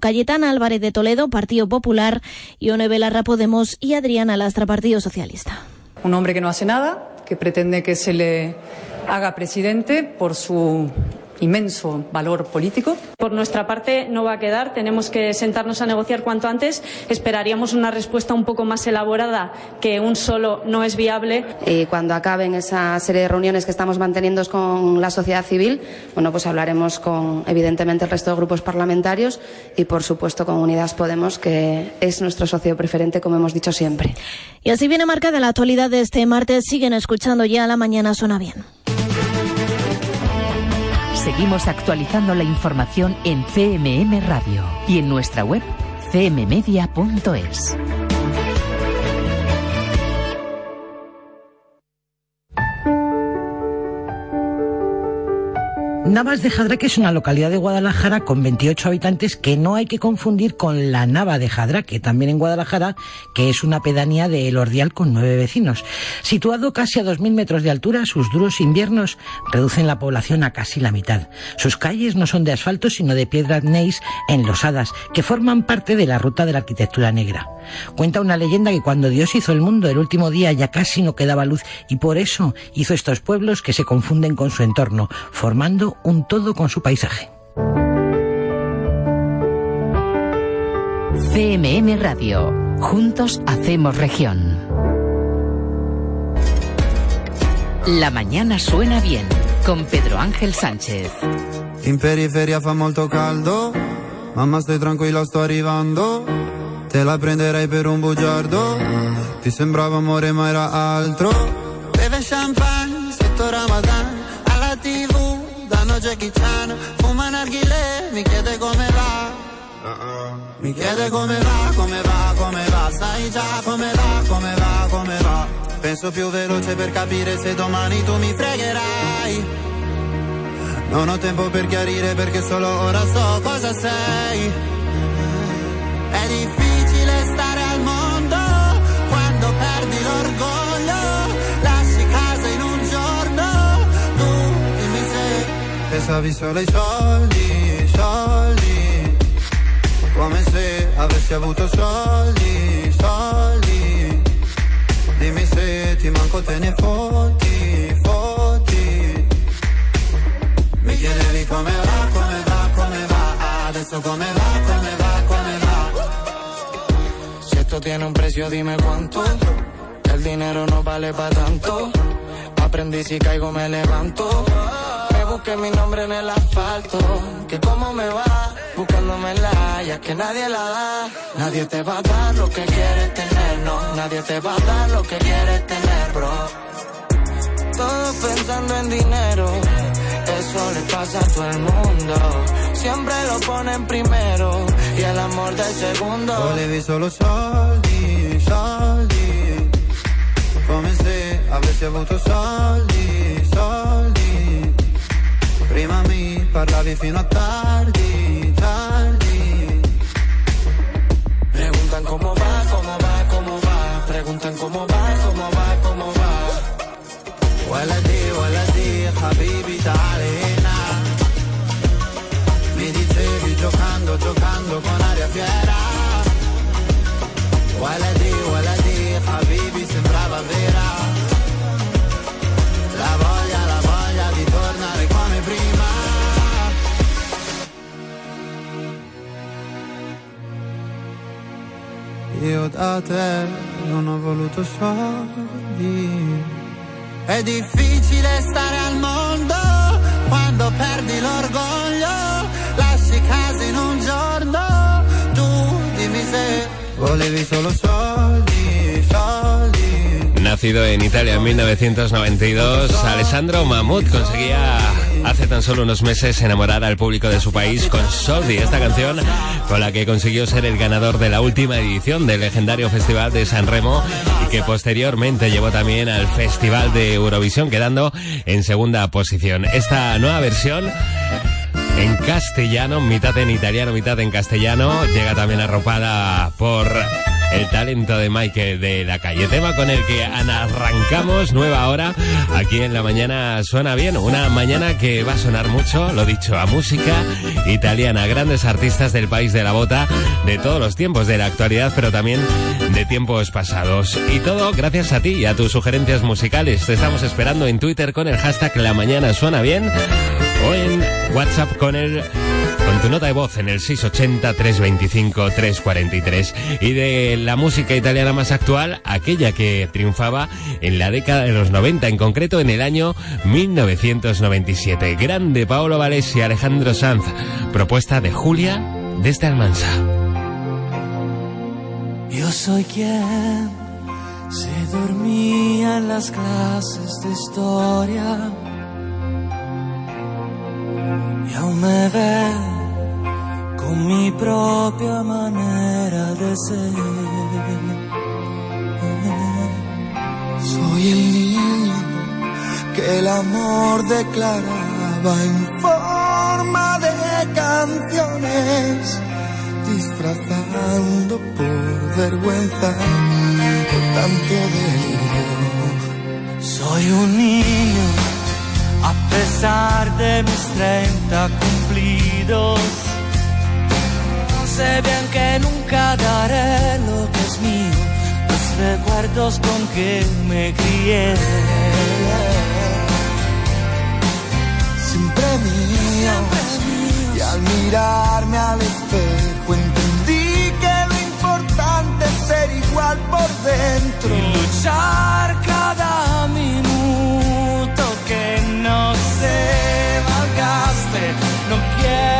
Cayetana Álvarez de Toledo, Partido Popular, Ione Belarra Podemos y Adriana Lastra, Partido Socialista. Un hombre que no hace nada, que pretende que se le haga presidente por su inmenso valor político. Por nuestra parte no va a quedar, tenemos que sentarnos a negociar cuanto antes. Esperaríamos una respuesta un poco más elaborada que un solo no es viable. Y cuando acaben esa serie de reuniones que estamos manteniendo con la sociedad civil, bueno, pues hablaremos con evidentemente el resto de grupos parlamentarios y por supuesto con Unidas Podemos, que es nuestro socio preferente, como hemos dicho siempre. Y así viene marcada la actualidad de este martes. Siguen escuchando ya la mañana suena bien. Seguimos actualizando la información en CMM Radio y en nuestra web cmmedia.es. Navas de Jadraque es una localidad de Guadalajara con 28 habitantes que no hay que confundir con la Nava de Jadraque, también en Guadalajara, que es una pedanía de El Ordial con nueve vecinos. Situado casi a 2.000 metros de altura, sus duros inviernos reducen la población a casi la mitad. Sus calles no son de asfalto, sino de piedras neis enlosadas, que forman parte de la ruta de la arquitectura negra. Cuenta una leyenda que cuando Dios hizo el mundo, el último día ya casi no quedaba luz y por eso hizo estos pueblos que se confunden con su entorno, formando un todo con su paisaje. CMM Radio. Juntos hacemos región. La mañana suena bien con Pedro Ángel Sánchez. In periferia fa molto caldo, mamma stai tranquilla sto arrivando, te la prenderei per un bugiardo, ti sembrava amore ma era altro, beve champagne sotto Ramadan, Jackie Chan, fuma narghile, mi chiede come va. Mi chiede come va, come va, come va, sai già come va, come va, come va. Penso più veloce per capire se domani tu mi fregherai. Non ho tempo per chiarire perché solo ora so cosa sei. È difficile pensavi solo ai soldi, soldi. Come se avessi avuto soldi, soldi. Dimmi se ti manco te ne fotti, fotti. Mi chiedevi come va, come va, come va. Adesso come va, come va, come va. Si esto tiene un precio, dime cuánto. El dinero no vale para tanto. Aprendí si caigo me levanto. Me busqué mi nombre en el asfalto. Que cómo me va, buscándome la ya que nadie la da. Nadie te va a dar lo que quieres tener, no. Nadie te va a dar lo que quieres tener, bro. Todos pensando en dinero. Eso le pasa a todo el mundo. Siempre lo ponen primero. Y el amor del segundo. Volevi solo soldi, soldi. Come se avessi avuto soldi. Prima mi parlavi fino a tardi, da te non ho voluto soldi È difficile stare al mondo quando perdi l'orgoglio. Lasci casa in un giorno, tu dimmi se Volevi solo soldi, soldi Nacido en Italia en 1992, Alessandro Mahmoud conseguía hace tan solo unos meses enamorar al público de su país con Soldi, esta canción con la que consiguió ser el ganador de la última edición del legendario Festival de San Remo y que posteriormente llevó también al Festival de Eurovisión quedando en segunda posición. Esta nueva versión en castellano, mitad en italiano, mitad en castellano, llega también arropada por el talento de Mike de la calle. Tema con el que arrancamos nueva hora aquí en la mañana suena bien. Una mañana que va a sonar mucho, lo dicho, a música italiana. Grandes artistas del país de la bota de todos los tiempos, de la actualidad, pero también de tiempos pasados. Y todo gracias a ti y a tus sugerencias musicales. Te estamos esperando en Twitter con el hashtag La Mañana Suena Bien o en WhatsApp con el con tu nota de voz en el 680-325-343 y de la música italiana más actual, aquella que triunfaba en la década de los 90, en concreto en el año 1997. Grande Paolo Valesi, Alejandro Sanz, propuesta de Julia desde Almansa. Yo soy quien se dormía en las clases de historia y me con mi propia manera de ser. Soy el niño que el amor declaraba en forma de canciones, disfrazando por vergüenza por tanto delirio. Soy un niño a pesar de mis treinta cumplidos. Sé bien que nunca daré lo que es mío, los recuerdos con que me crié. Siempre mío, y al mirarme al espejo entendí que lo importante es ser igual por dentro y luchar cada minuto que no se malgaste. No quiero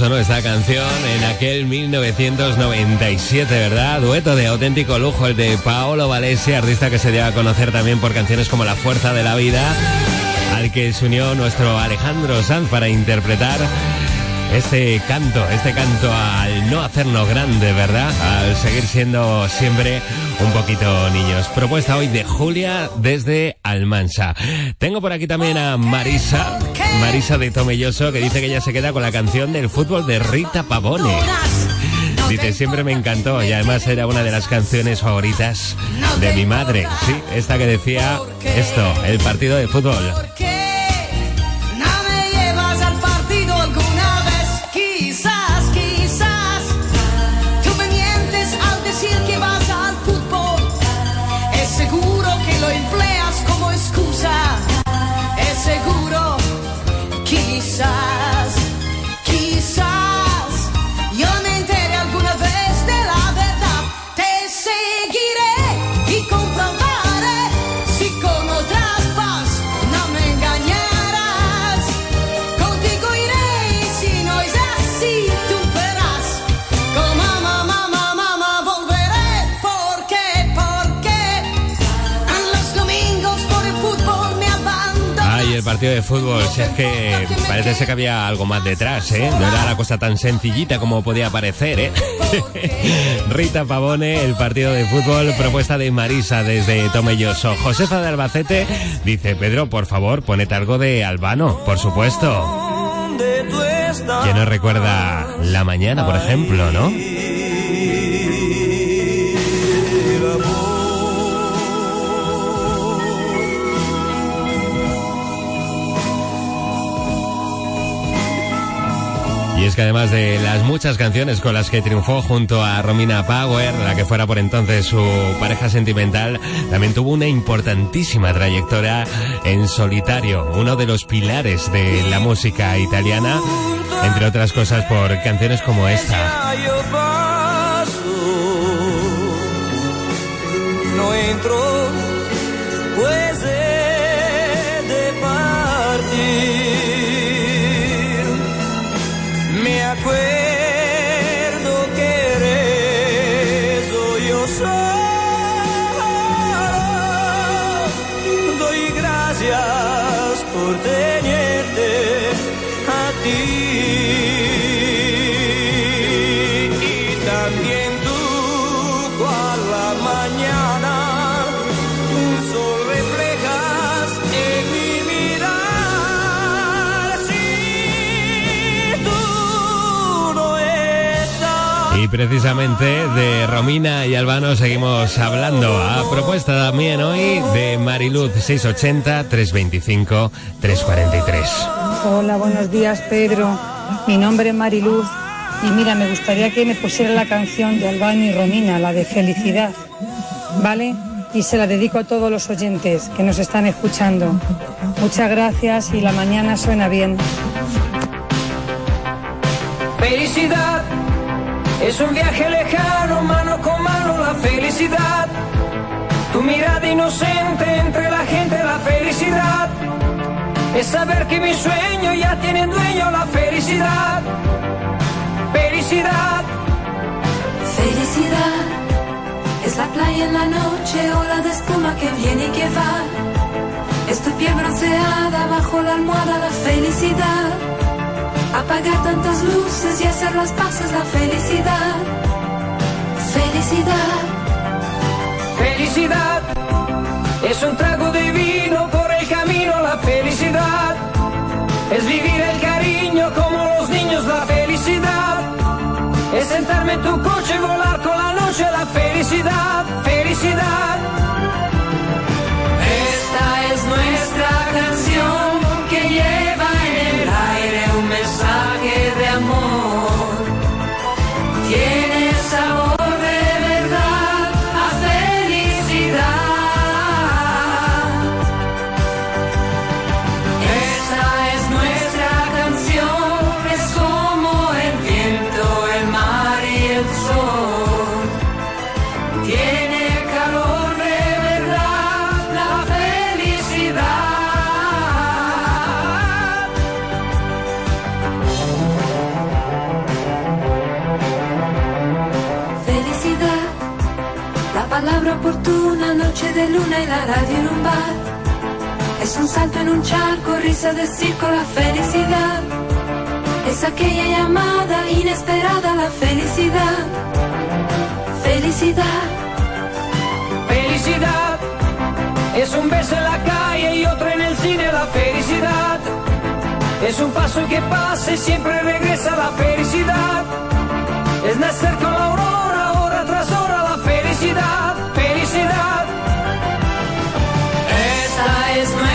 sonó esta canción en aquel 1997, ¿verdad? Dueto de auténtico lujo, el de Paolo Valesi, artista que se dio a conocer también por canciones como La Fuerza de la Vida, al que se unió nuestro Alejandro Sanz para interpretar este canto, este canto al no hacernos grande, ¿verdad? Al seguir siendo siempre un poquito niños. Propuesta hoy de Julia desde Almansa. Tengo por aquí también a Marisa, Marisa de Tomelloso, que dice que ella se queda con la canción del fútbol de Rita Pavone. Dice, siempre me encantó y además era una de las canciones favoritas de mi madre. Sí, esta que decía esto, el partido de fútbol. Partido de fútbol, si es que parece ser que había algo más detrás, ¿eh? No era la cosa tan sencillita como podía parecer, ¿eh? Rita Pavone, el partido de fútbol, propuesta de Marisa desde Tomelloso. Josefa de Albacete dice, Pedro, por favor, ponete algo de Albano, por supuesto. ¿Quién nos recuerda la mañana, por ejemplo, no? Es que además de las muchas canciones con las que triunfó junto a Romina Power, la que fuera por entonces su pareja sentimental, también tuvo una importantísima trayectoria en solitario, uno de los pilares de la música italiana, entre otras cosas por canciones como esta. Precisamente de Romina y Albano seguimos hablando. A propuesta también hoy de Mariluz 680-325-343. Hola, buenos días, Pedro. Mi nombre es Mariluz y mira, me gustaría que me pusiera la canción de Albano y Romina, la de Felicidad, ¿vale? Y se la dedico a todos los oyentes que nos están escuchando. Muchas gracias y la mañana suena bien. Felicidad es un viaje lejano, mano con mano la felicidad. Tu mirada inocente entre la gente, la felicidad. Es saber que mi sueño ya tiene dueño, la felicidad. Felicidad. Felicidad es la playa en la noche, ola de espuma que viene y que va. Es tu piel bronceada bajo la almohada, la felicidad. Apagar tantas luces y hacer las paces, la felicidad. Felicidad. Felicidad es un trago de vino por el camino, la felicidad. Es vivir el cariño como los niños, la felicidad. Es sentarme en tu coche y volar con la noche, la felicidad, felicidad. Y la radio en un bar. Es un salto en un charco, risa de circo, la felicidad. Es aquella llamada inesperada, la felicidad. Felicidad. Felicidad. Es un beso en la calle y otro en el cine, la felicidad. Es un paso que pasa y siempre regresa la felicidad. Es nacer con la aurora, hora tras hora, la felicidad, felicidad. Esta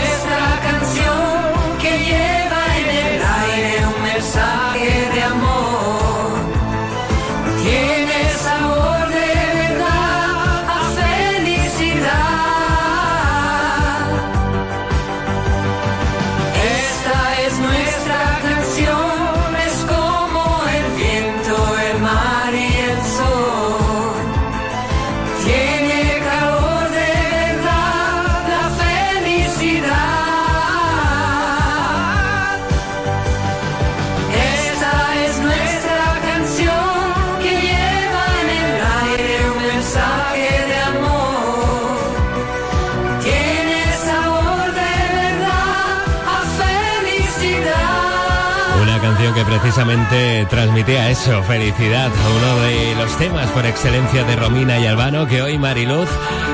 precisamente transmitía eso, felicidad, uno de los temas por excelencia de Romina y Albano que hoy Mariluz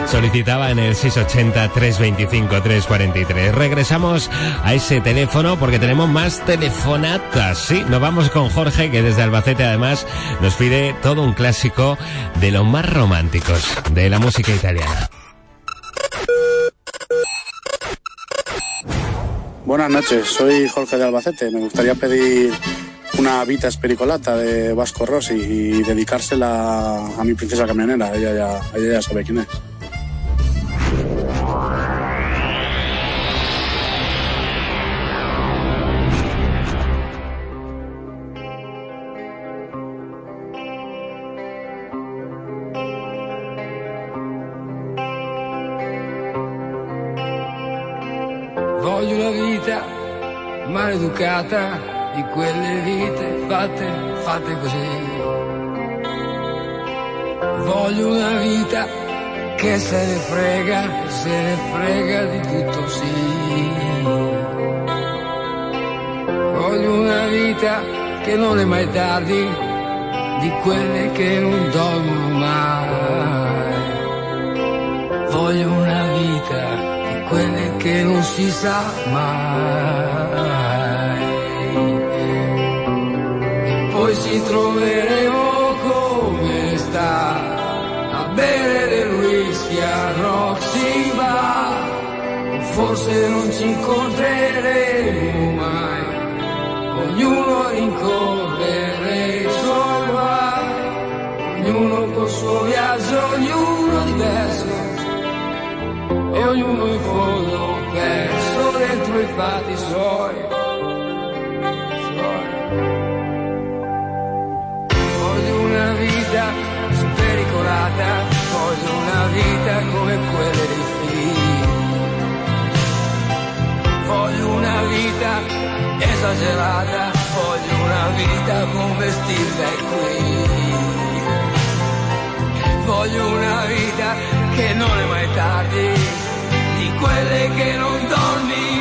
solicitaba en el 680-325-343. Regresamos a ese teléfono porque tenemos más telefonatas. Sí, nos vamos con Jorge que desde Albacete además nos pide todo un clásico de los más románticos de la música italiana. Buenas noches, soy Jorge de Albacete. Me gustaría pedir una Vita Spericolata de Vasco Rossi y dedicársela a mi princesa camionera. Ella ya, ella ya sabe quién es. Voglio una vita maleducata di quelle vite fatte, fatte così. Voglio una vita che se ne frega, se ne frega di tutto sì. Voglio una vita che non è mai tardi, di quelle che non dormono mai. Voglio una vita di quelle che non si sa mai. Poi ci troveremo come sta a bere del whisky a Roxy Bar. Forse non ci incontreremo mai, ognuno rincorrere i suoi guai, ognuno col suo viaggio, ognuno diverso e ognuno in fondo perso dentro i fatti suoi. suoi. Vita spericolata, voglio una vita come quelle dei film. Voglio una vita esagerata, voglio una vita con vestiti da qui. Voglio una vita che non è mai tardi, di quelle che non dormi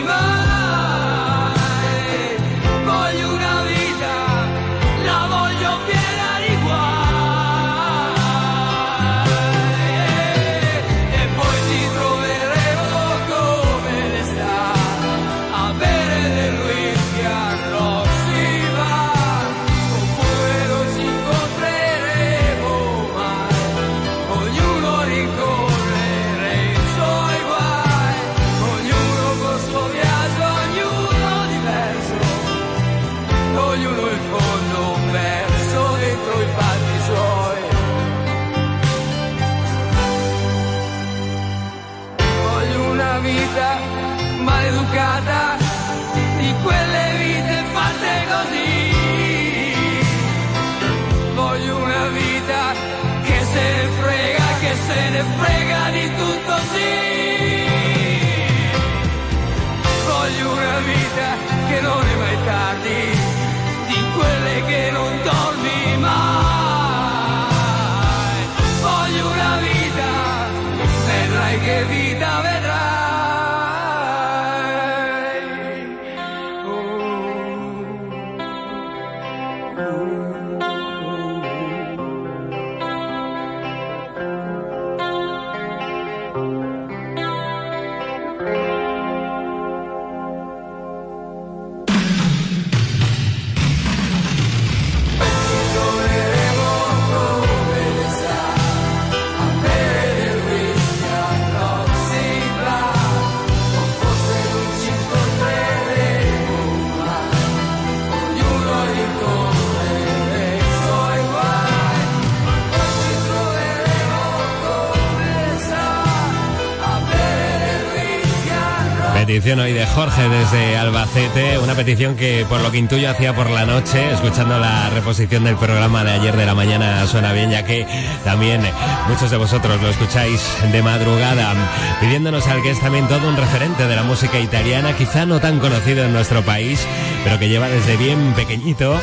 Petición hoy de Jorge desde Albacete, una petición que por lo que intuyo hacía por la noche, escuchando la reposición del programa de ayer de la mañana suena bien, ya que también muchos de vosotros lo escucháis de madrugada, pidiéndonos al que es también todo un referente de la música italiana, quizá no tan conocido en nuestro país, pero que lleva desde bien pequeñito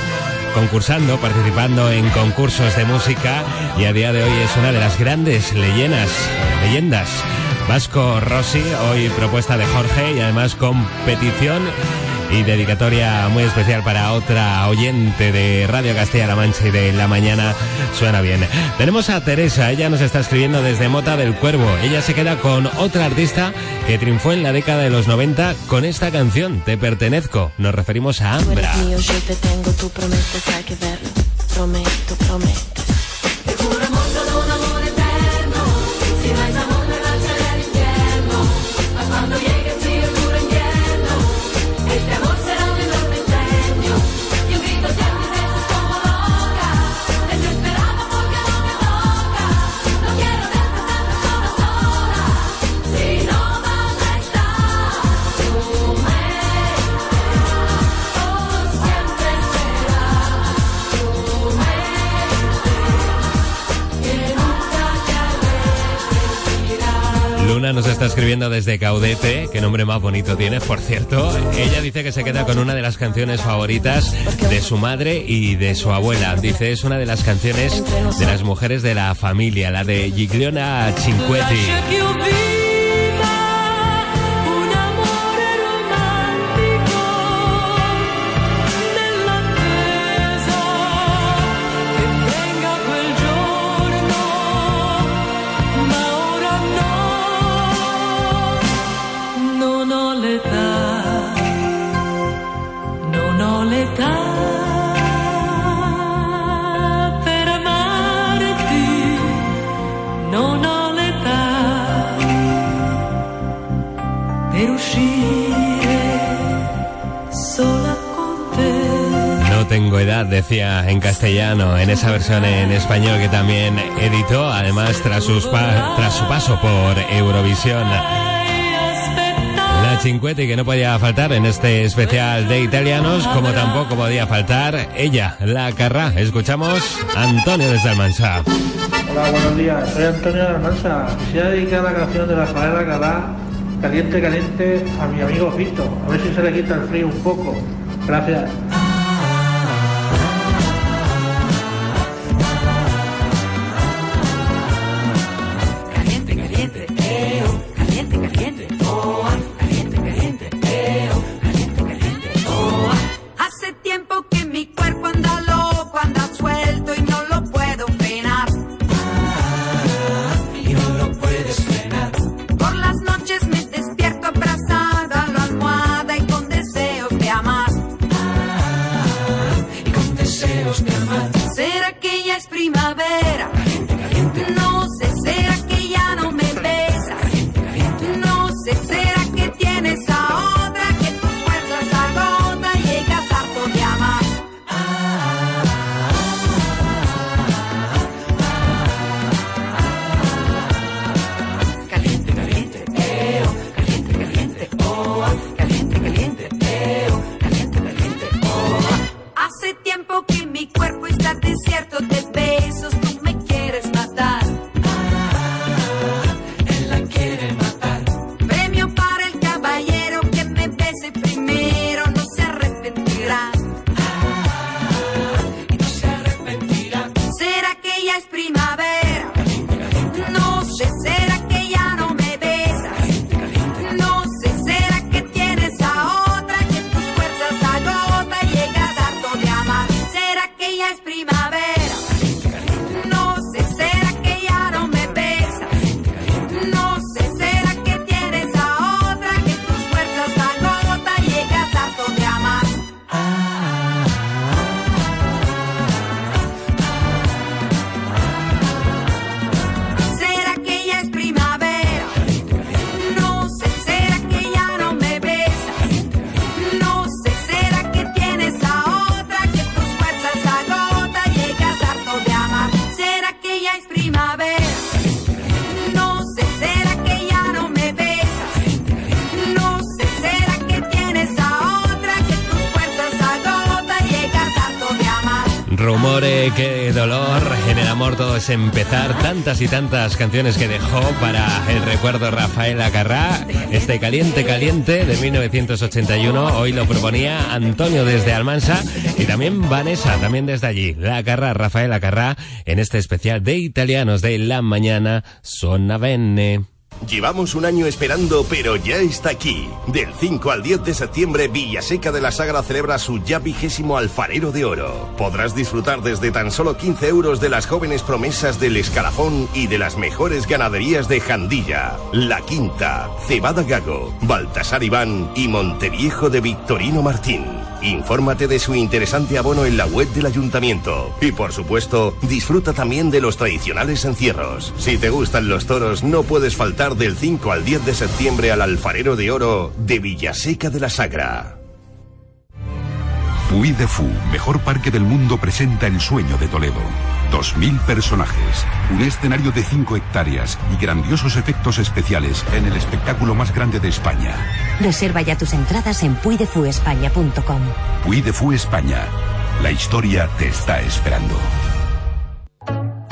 concursando, participando en concursos de música y a día de hoy es una de las grandes leyendas, leyendas Vasco Rossi, hoy propuesta de Jorge y además competición y dedicatoria muy especial para otra oyente de Radio Castilla-La Mancha y de La Mañana suena bien. Tenemos a Teresa, ella nos está escribiendo desde Mota del Cuervo. Ella se queda con otra artista que triunfó en la década de los 90 con esta canción, Te Pertenezco. Nos referimos a Ambra. Mío, yo te tengo, hay que verlo. Prometo, prometo. Está escribiendo desde Caudete, qué nombre más bonito tiene, por cierto. Ella dice que se queda con una de las canciones favoritas de su madre y de su abuela. Dice, es una de las canciones de las mujeres de la familia, la de Gigliona Cinquetti. En castellano, en esa versión en español que también editó, además tras, sus pa- tras su paso por Eurovisión. La Cinquetti que no podía faltar en este especial de italianos, como tampoco podía faltar ella, la Carrá. Escuchamos Antonio desde Almansa. Hola, buenos días. Soy Antonio de Almansa. Quisiera dedicar la canción de Rafaela Galá, Caliente, Caliente, a mi amigo Fito. A ver si se le quita el frío un poco. Gracias. Empezar. Tantas y tantas canciones que dejó para el recuerdo Rafael Acarrá. Este caliente, caliente de 1981. Hoy lo proponía Antonio desde Almansa y también Vanessa, también desde allí. La Acarrá, Rafael Acarrá, en este especial de italianos de la mañana. Sonna bene. Llevamos un año esperando, pero ya está aquí. Del 5 al 10 de septiembre, Villaseca de la Sagra celebra su ya vigésimo alfarero de oro. Podrás disfrutar desde tan solo 15 euros de las jóvenes promesas del escalafón y de las mejores ganaderías de Jandilla, La Quinta, Cebada Gago, Baltasar Iván y Monteviejo de Victorino Martín. Infórmate de su interesante abono en la web del ayuntamiento. Y por supuesto, disfruta también de los tradicionales encierros. Si te gustan los toros, no puedes faltar del 5 al 10 de septiembre al Alfarero de Oro de Villaseca de la Sagra. Puy de Fu, mejor parque del mundo, presenta El sueño de Toledo. 2.000 personajes, un escenario de 5 hectáreas y grandiosos efectos especiales en el espectáculo más grande de España. Reserva ya tus entradas en puidefuespaña.com. Puy de Fu España. La historia te está esperando.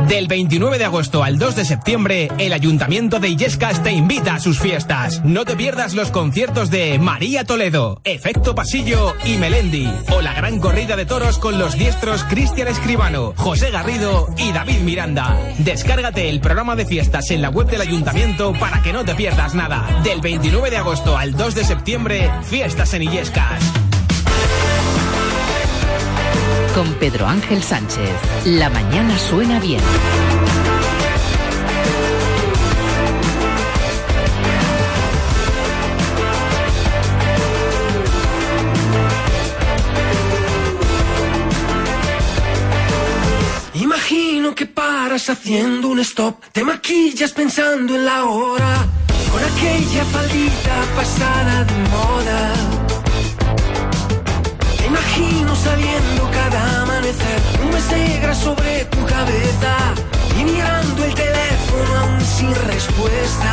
Del 29 de agosto al 2 de septiembre, el Ayuntamiento de Illescas te invita a sus fiestas. No te pierdas los conciertos de María Toledo, Efecto Pasillo y Melendi. O la gran corrida de toros con los diestros Cristian Escribano, José Garrido y David Miranda. Descárgate el programa de fiestas en la web del Ayuntamiento para que no te pierdas nada. Del 29 de agosto al 2 de septiembre, fiestas en Illescas. Con Pedro Ángel Sánchez. La mañana suena bien. Imagino que paras haciendo un stop, te maquillas pensando en la hora, con aquella faldita pasada de moda. Imagino saliendo cada amanecer, nubes negras sobre tu cabeza y mirando el teléfono aún sin respuesta.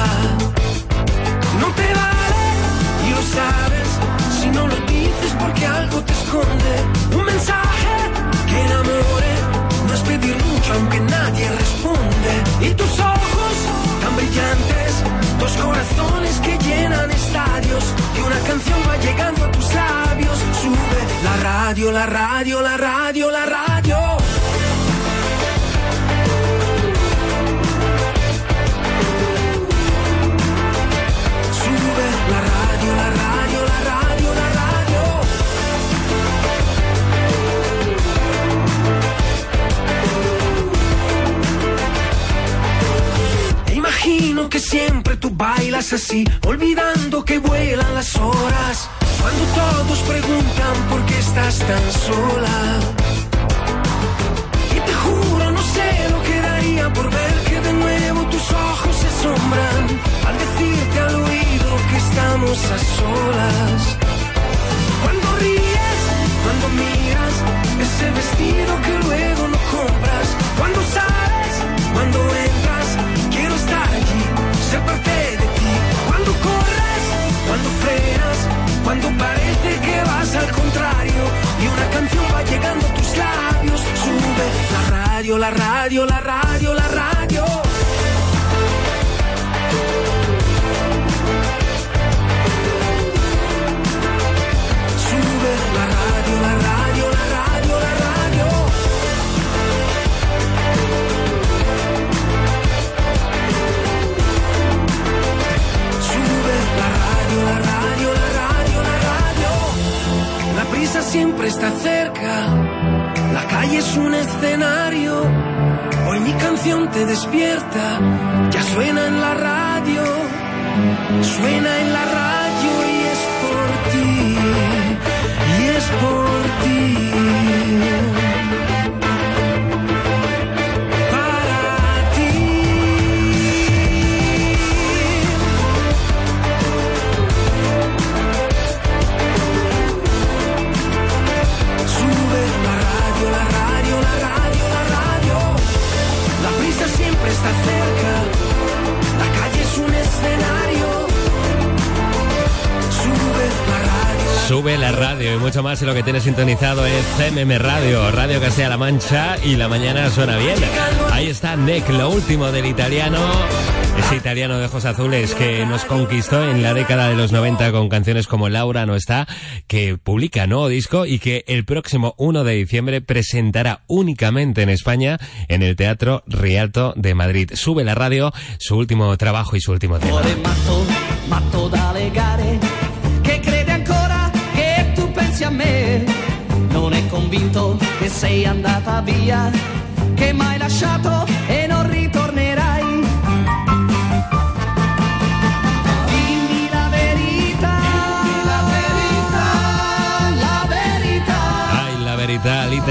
No te vale y lo sabes si no lo dices porque algo te esconde. Un mensaje que enamore no es pedir mucho aunque nadie responde. Y tus ojos tan brillantes, dos corazones estadios y una canción va llegando a tus labios. Sube la radio, la radio, la radio, la radio. Imagino que siempre tú bailas así, olvidando que vuelan las horas. Cuando todos preguntan por qué estás tan sola. Y te juro, no sé lo que daría por ver que de nuevo tus ojos se asombran al decirte al oído que estamos a solas. Cuando ríes, cuando miras ese vestido que luego no compras, cuando sales, cuando entras, radio, la radio, la radio, la radio. Sube la radio, la radio, la radio, la radio. Sube la radio, la radio, la radio, la radio. La prisa siempre está cerca. Calle es un escenario. Hoy mi canción te despierta. Ya suena en la radio. Suena en la radio y es por ti. Y es por ti. Está cerca. La calle es un escenario. Sube la radio, Sube la radio y mucho más en lo que tienes sintonizado es CMM Radio, Radio Castilla-La Mancha y la mañana suena bien. Ahí está Nick, lo último del italiano. Italiano de ojos azules que nos conquistó en la década de los 90 con canciones como Laura no está, que publica nuevo disco y que el próximo 1 de diciembre presentará únicamente en España en el Teatro Rialto de Madrid. Sube la radio, su último trabajo y su último tema.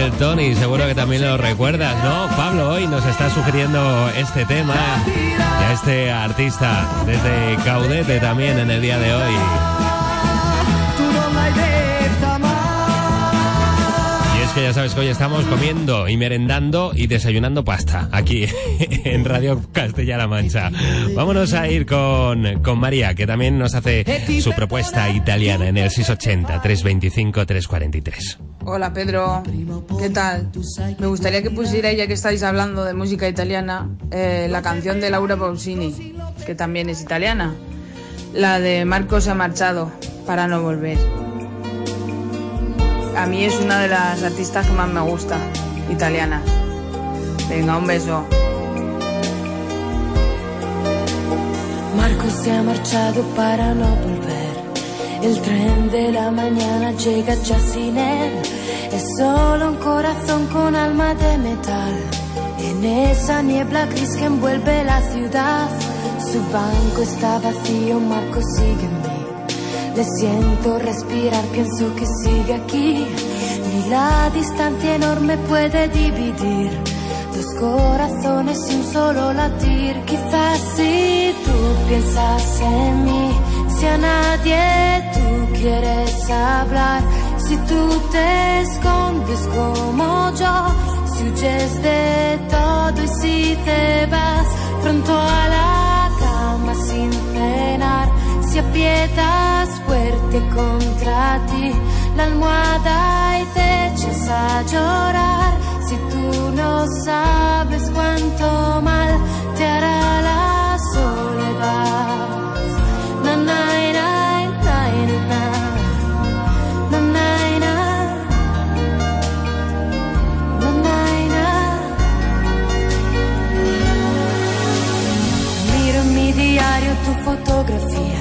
Tony, seguro que también lo recuerdas, ¿no? Pablo hoy nos está sugiriendo este tema y a este artista desde Caudete también en el día de hoy. Que ya sabes que hoy estamos comiendo y merendando y desayunando pasta aquí en Radio Castilla-La Mancha. Vámonos a ir con, con María, que también nos hace su propuesta italiana en el 680-325-343. Hola Pedro, ¿qué tal? Me gustaría que pusiera, ya que estáis hablando de música italiana, eh, la canción de Laura Pausini, que también es italiana. La de Marco se ha marchado para no volver. A mí es una de las artistas que más me gusta, italiana. Venga, un beso. Marco se ha marchado para no volver. El tren de la mañana llega ya sin él. Es solo un corazón con alma de metal. En esa niebla gris que envuelve la ciudad. Su banco está vacío, Marco sigue. Le siento respirar, pienso que sigue aquí. Ni la distancia enorme puede dividir dos corazones sin solo latir. Quizás si tú piensas en mí, si a nadie tú quieres hablar, si tú te escondes como yo, si huyes de todo y si te vas pronto a la cama sin cenar, si aprietas fuerte contra ti la almohada y te echas a llorar, si tú no sabes cuánto mal te hará la soledad. Na, na, na, na, na. Na, na, na. Na, na, na. Miro en mi diario tu fotografía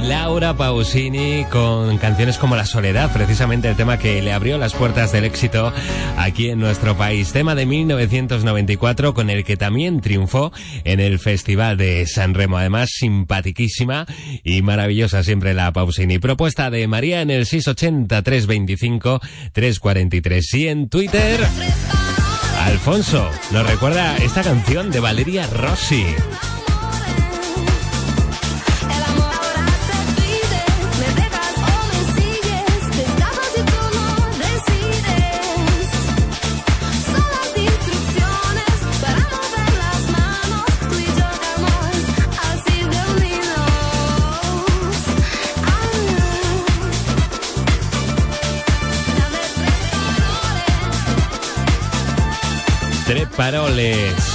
Laura Pausini, con canciones como La Soledad, precisamente el tema que le abrió las puertas del éxito aquí en nuestro país. Tema de 1994 con el que también triunfó en el Festival de San Remo. Además, simpatiquísima y maravillosa siempre la Pausini. Propuesta de María en el 680 325 343 y en Twitter. Alfonso nos recuerda esta canción de Valeria Rossi.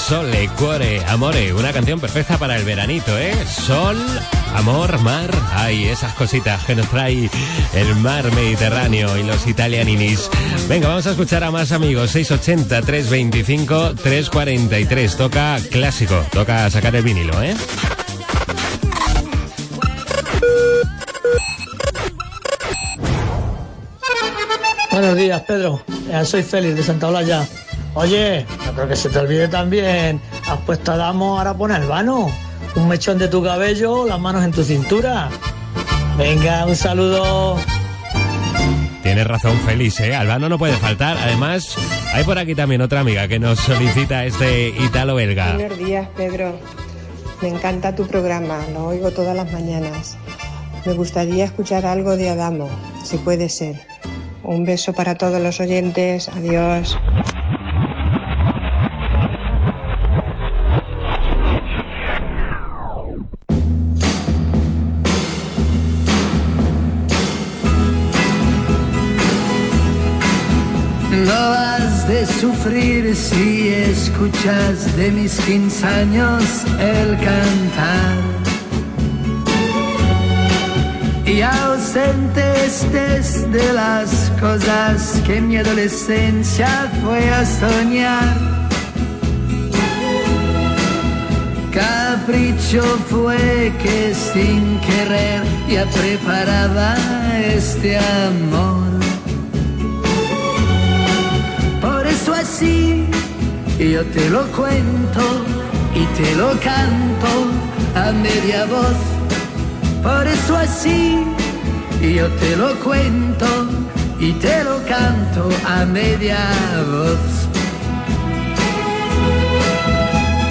Sole, cuore, amore. Una canción perfecta para el veranito, ¿eh? Sol, amor, mar. Ay, esas cositas que nos trae el mar Mediterráneo y los italianinis. Venga, vamos a escuchar a más amigos. 680 325 343. Toca clásico. Toca sacar el vinilo, ¿eh? Buenos días, Pedro. Eh, soy Félix de Santa Olaya. Oye, que se te olvide también. Has puesto a Damo, ahora pon el vano. Un mechón de tu cabello, las manos en tu cintura. Venga, un saludo. Tienes razón, Félix, ¿eh? Albano no puede faltar. Además, hay por aquí también otra amiga que nos solicita este italo-belga. Buenos días, Pedro. Me encanta tu programa, lo oigo todas las mañanas. Me gustaría escuchar algo de Adamo, si puede ser. Un beso para todos los oyentes. Adiós. Sufrir si escuchas de mis 15 años el cantar. Y ausente estés de las cosas que mi adolescencia fue a soñar. Capricho fue que sin querer ya preparaba este amor. Así yo te lo cuento y te lo canto a media voz. Por eso así yo te lo cuento y te lo canto a media voz.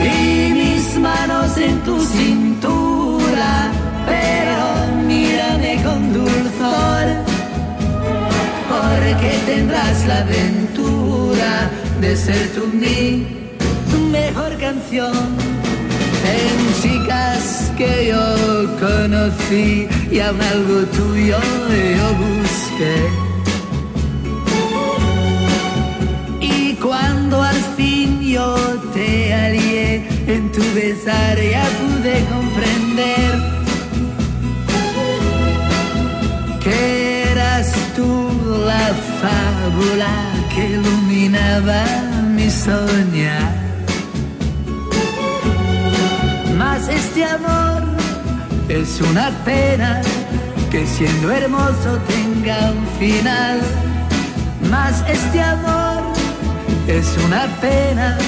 Y mis manos en tu cintura, pero mírame con dulzor porque tendrás la aventura de ser tú mi mejor canción. En chicas que yo conocí y aún algo tuyo yo busqué. Y cuando al fin yo te hallé en tu besar ya pude comprender que eras tú la fábula que iluminaba mi soñar. Mas este amor es una pena que siendo hermoso tenga un final. Mas este amor es una pena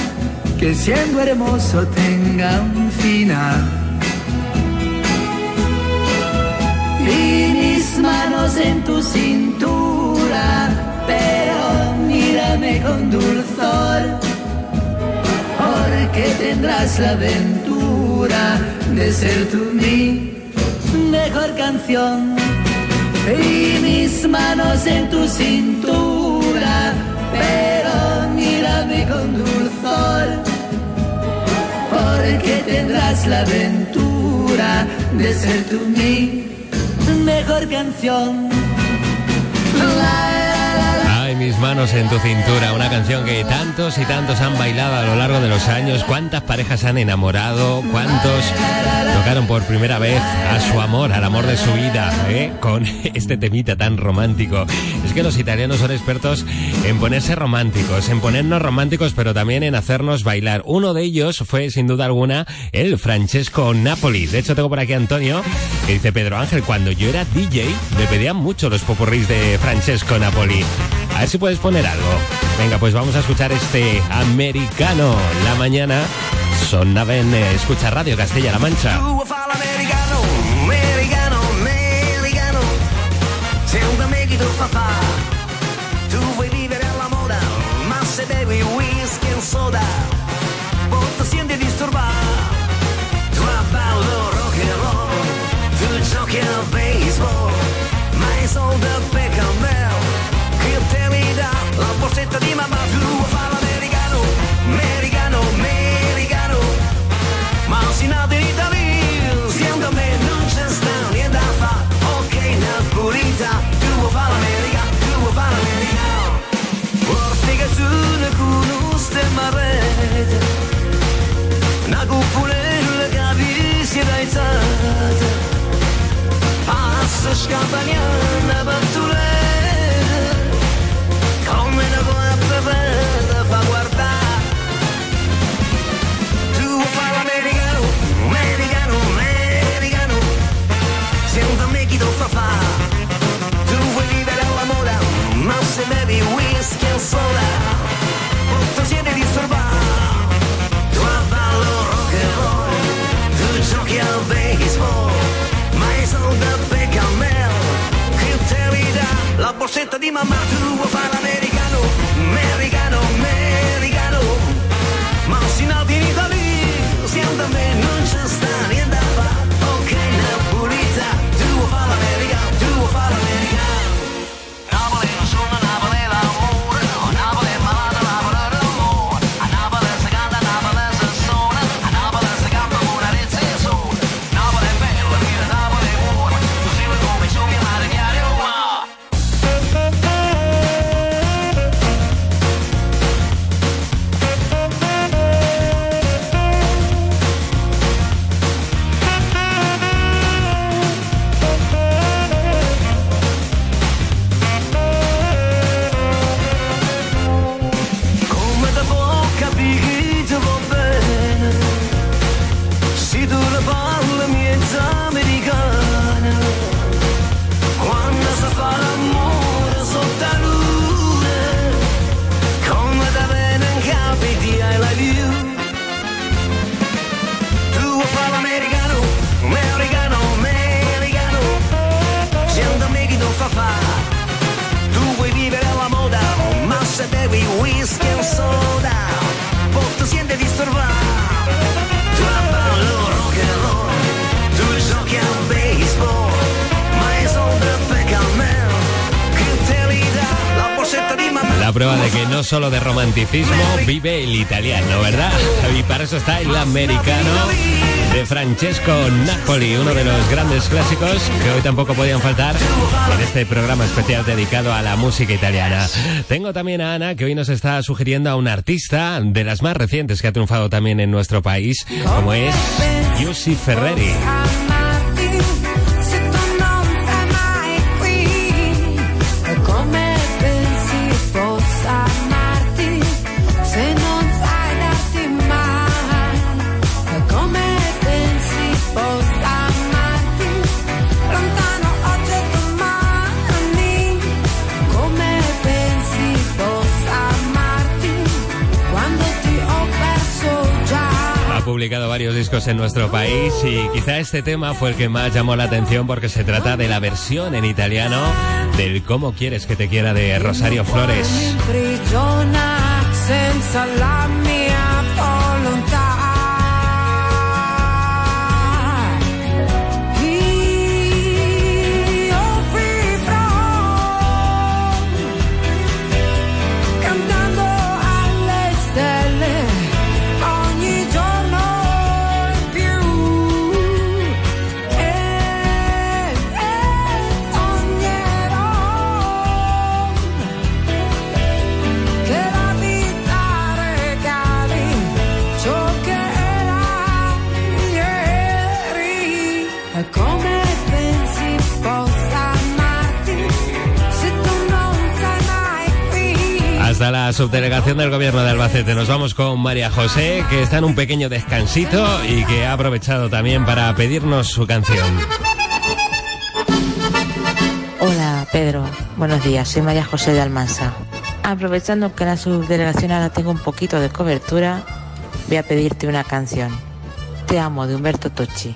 que siendo hermoso tenga un final. y mis manos en tu cintura, pero mírame con dulzor, porque tendrás la aventura de ser tú mi mejor canción. Y mis manos en tu cintura, pero mírame con dulzor, porque tendrás la aventura de ser tú mi mejor canción. Mis manos en tu cintura, una canción que tantos y tantos han bailado a lo largo de los años, cuántas parejas han enamorado, cuántos tocaron por primera vez a su amor, al amor de su vida, ¿eh? con este temita tan romántico. Es que los italianos son expertos en ponerse románticos, en ponernos románticos, pero también en hacernos bailar. Uno de ellos fue, sin duda alguna, el Francesco Napoli. De hecho, tengo por aquí a Antonio, que dice Pedro Ángel, cuando yo era DJ, me pedían mucho los popurrís de Francesco Napoli. A ver si puedes poner algo. Venga, pues vamos a escuchar este americano. La mañana sonaven, eh, escucha Radio Castella-La Mancha. Borsetta di mamma Tu solo de romanticismo vive el italiano, ¿verdad? Y para eso está el americano de Francesco Napoli, uno de los grandes clásicos que hoy tampoco podían faltar en este programa especial dedicado a la música italiana. Tengo también a Ana que hoy nos está sugiriendo a un artista de las más recientes que ha triunfado también en nuestro país, como es Giussi Ferreri. Varios discos en nuestro país y quizá este tema fue el que más llamó la atención porque se trata de la versión en italiano del Cómo quieres que te quiera de Rosario Flores. Subdelegación del gobierno de Albacete. Nos vamos con María José, que está en un pequeño descansito y que ha aprovechado también para pedirnos su canción. Hola Pedro, buenos días, soy María José de Almansa. Aprovechando que en la subdelegación ahora tengo un poquito de cobertura, voy a pedirte una canción. Te amo de Humberto Tocci.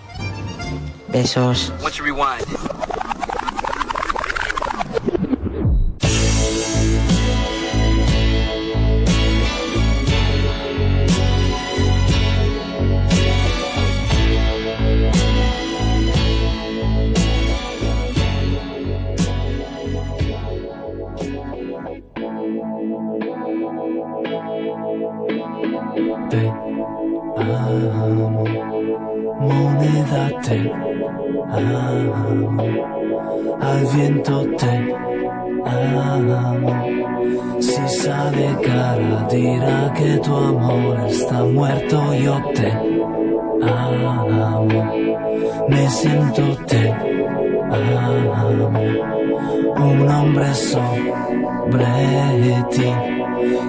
Besos. Si sale cara dirá que tu amor está muerto, yo te amo, me siento te amo, un hombre sobre ti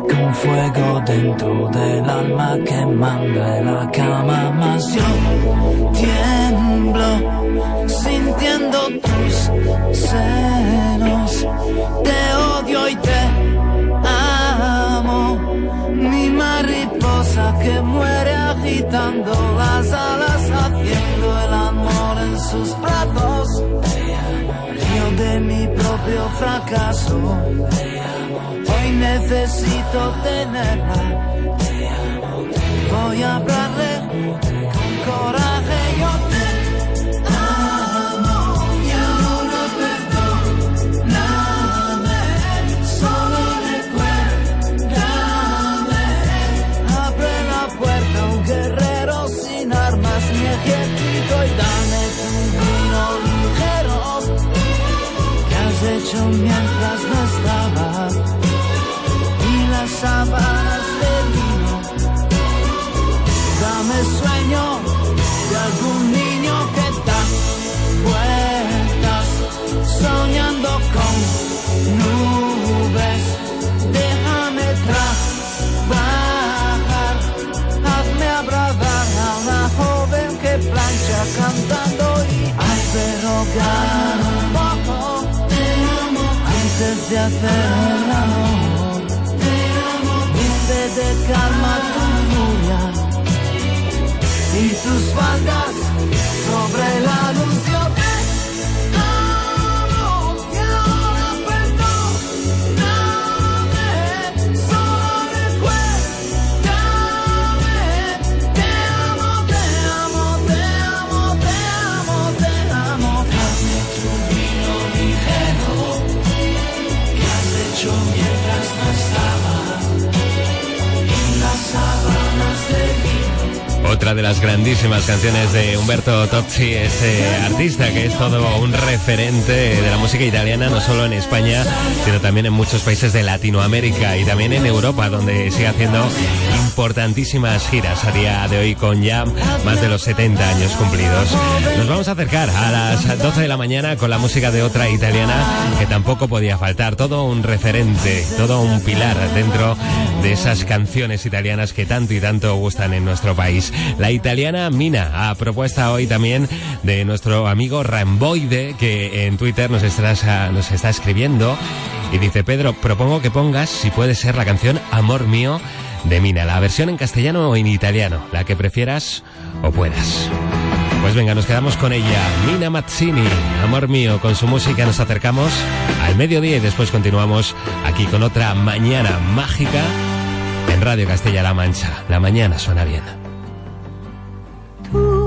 con fuego dentro del alma que manda en la cama más yo tiemblo sintiendo tus senos te odio y te que muere agitando las alas haciendo el amor en sus brazos yo de mi propio fracaso Hoy necesito tenerla. Voy a hablarle con coraje. Mientras no estaba y las sábanas de vino. Dame sueño de algún niño que da vueltas soñando con nubes. Déjame trabajar, hazme abrazar a una joven que plancha cantando y ay pero gana de hacer el amor. Viste de calma tu furia y tus faldas sobre la luz. Otra de las grandísimas canciones de Humberto Tozzi, ese artista que es todo un referente de la música italiana, no solo en España, sino también en muchos países de Latinoamérica y también en Europa, donde sigue haciendo importantísimas giras a día de hoy con ya más de los 70 años cumplidos. Nos vamos a acercar a las 12 de la mañana con la música de otra italiana que tampoco podía faltar, todo un referente, todo un pilar dentro de esas canciones italianas que tanto y tanto gustan en nuestro país. La italiana Mina, a propuesta hoy también de nuestro amigo Ramboide, que en Twitter nos, nos está escribiendo y dice, Pedro, propongo que pongas, si puede ser, la canción Amor Mío de Mina, la versión en castellano o en italiano, la que prefieras o puedas. Pues venga, nos quedamos con ella, Mina Mazzini, amor mío, con su música nos acercamos al mediodía y después continuamos aquí con otra mañana mágica en Radio Castilla-La Mancha. La mañana suena bien. Amor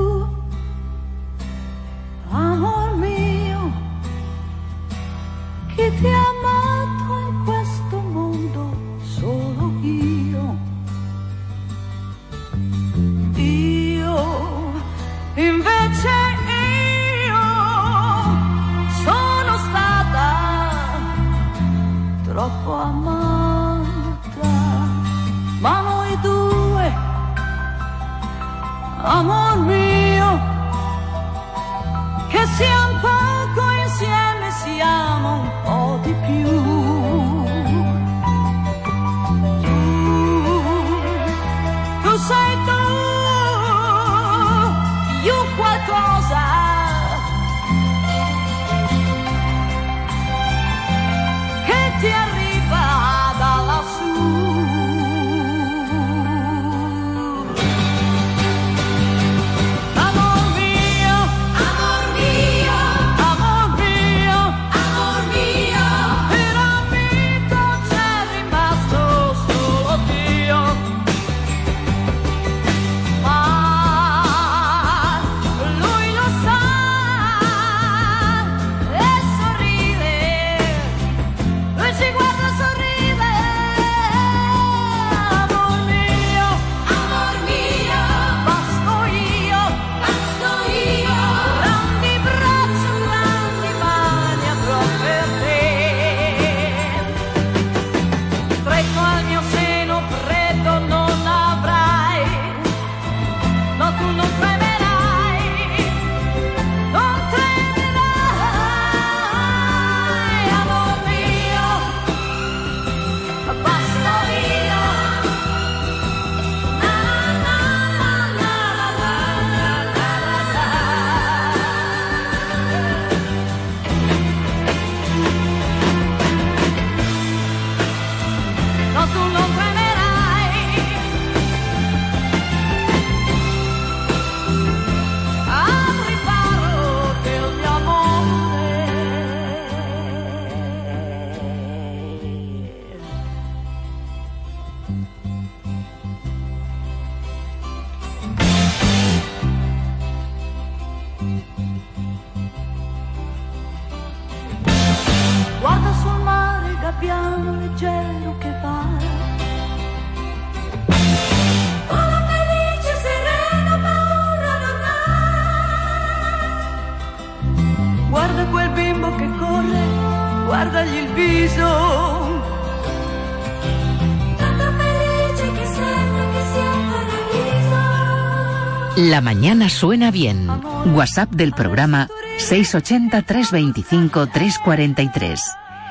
La mañana suena bien. WhatsApp del programa 680-325-343.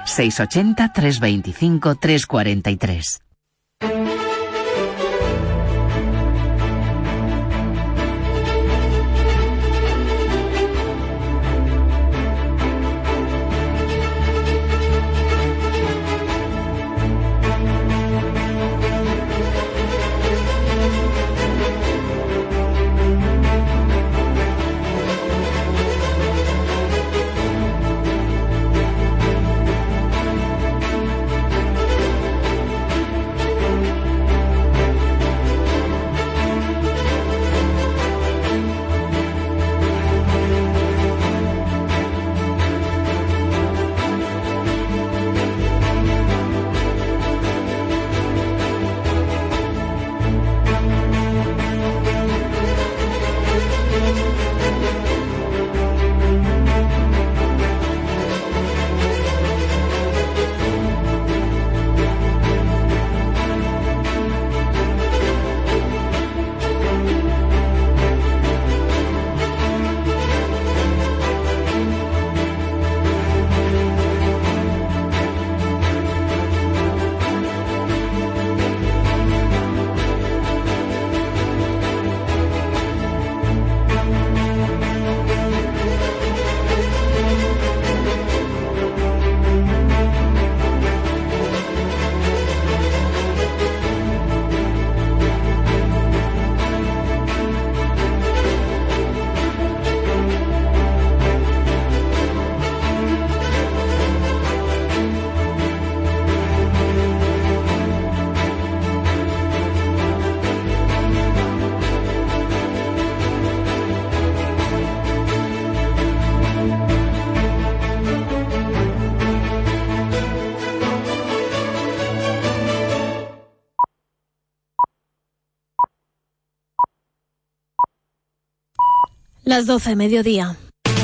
680-325-343. Las 12, mediodía.